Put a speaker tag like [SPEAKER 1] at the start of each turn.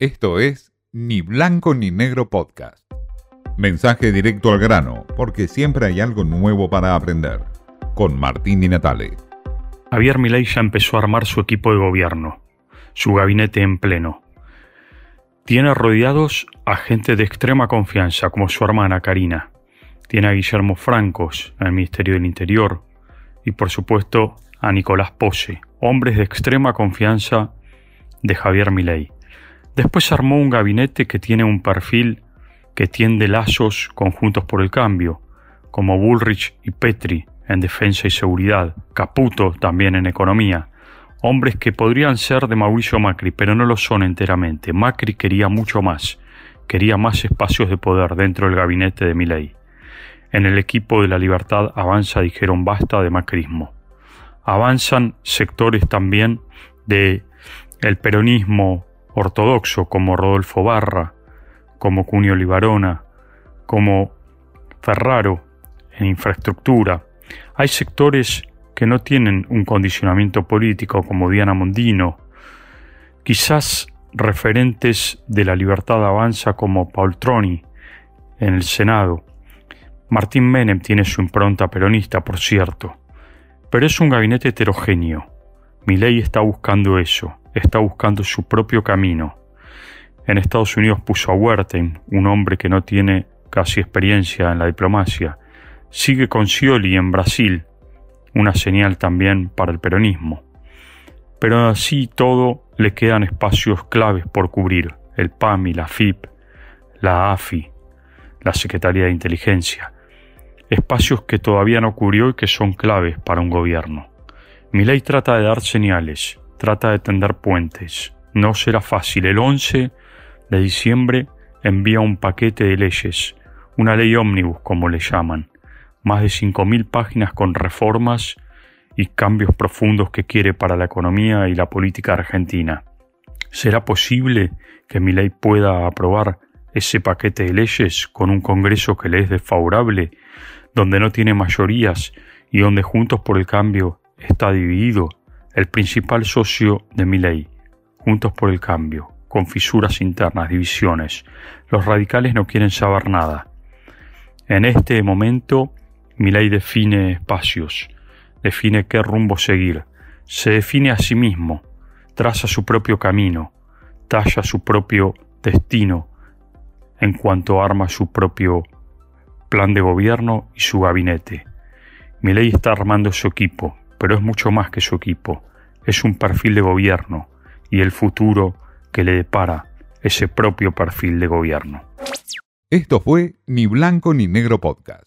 [SPEAKER 1] Esto es Ni Blanco ni Negro Podcast. Mensaje directo al grano, porque siempre hay algo nuevo para aprender. Con Martín Di Natale.
[SPEAKER 2] Javier Milei ya empezó a armar su equipo de gobierno, su gabinete en pleno. Tiene rodeados a gente de extrema confianza, como su hermana Karina. Tiene a Guillermo Francos el Ministerio del Interior y, por supuesto, a Nicolás Pose, hombres de extrema confianza de Javier Milei. Después armó un gabinete que tiene un perfil que tiende lazos conjuntos por el cambio, como Bullrich y Petri en defensa y seguridad, Caputo también en economía, hombres que podrían ser de Mauricio Macri, pero no lo son enteramente. Macri quería mucho más, quería más espacios de poder dentro del gabinete de Milei. En el equipo de la libertad avanza dijeron basta de macrismo. Avanzan sectores también de el peronismo ortodoxo como Rodolfo Barra, como Cunio Libarona, como Ferraro en infraestructura. Hay sectores que no tienen un condicionamiento político como Diana Mondino, quizás referentes de la libertad avanza como Paul Troni en el Senado. Martín Menem tiene su impronta peronista, por cierto, pero es un gabinete heterogéneo. Mi ley está buscando eso está buscando su propio camino. En Estados Unidos puso a Wertheim, un hombre que no tiene casi experiencia en la diplomacia. Sigue con Scioli en Brasil, una señal también para el peronismo. Pero así todo le quedan espacios claves por cubrir, el PAMI, la FIP, la AFI, la Secretaría de Inteligencia, espacios que todavía no cubrió y que son claves para un gobierno. Mi ley trata de dar señales, trata de tender puentes. No será fácil. El 11 de diciembre envía un paquete de leyes, una ley ómnibus como le llaman, más de 5.000 páginas con reformas y cambios profundos que quiere para la economía y la política argentina. ¿Será posible que mi ley pueda aprobar ese paquete de leyes con un Congreso que le es desfavorable, donde no tiene mayorías y donde Juntos por el Cambio está dividido? El principal socio de ley, Juntos por el Cambio, con fisuras internas, divisiones. Los radicales no quieren saber nada. En este momento, ley define espacios, define qué rumbo seguir, se define a sí mismo, traza su propio camino, talla su propio destino en cuanto arma su propio plan de gobierno y su gabinete. ley está armando su equipo, pero es mucho más que su equipo, es un perfil de gobierno y el futuro que le depara ese propio perfil de gobierno.
[SPEAKER 1] Esto fue Ni Blanco ni Negro Podcast.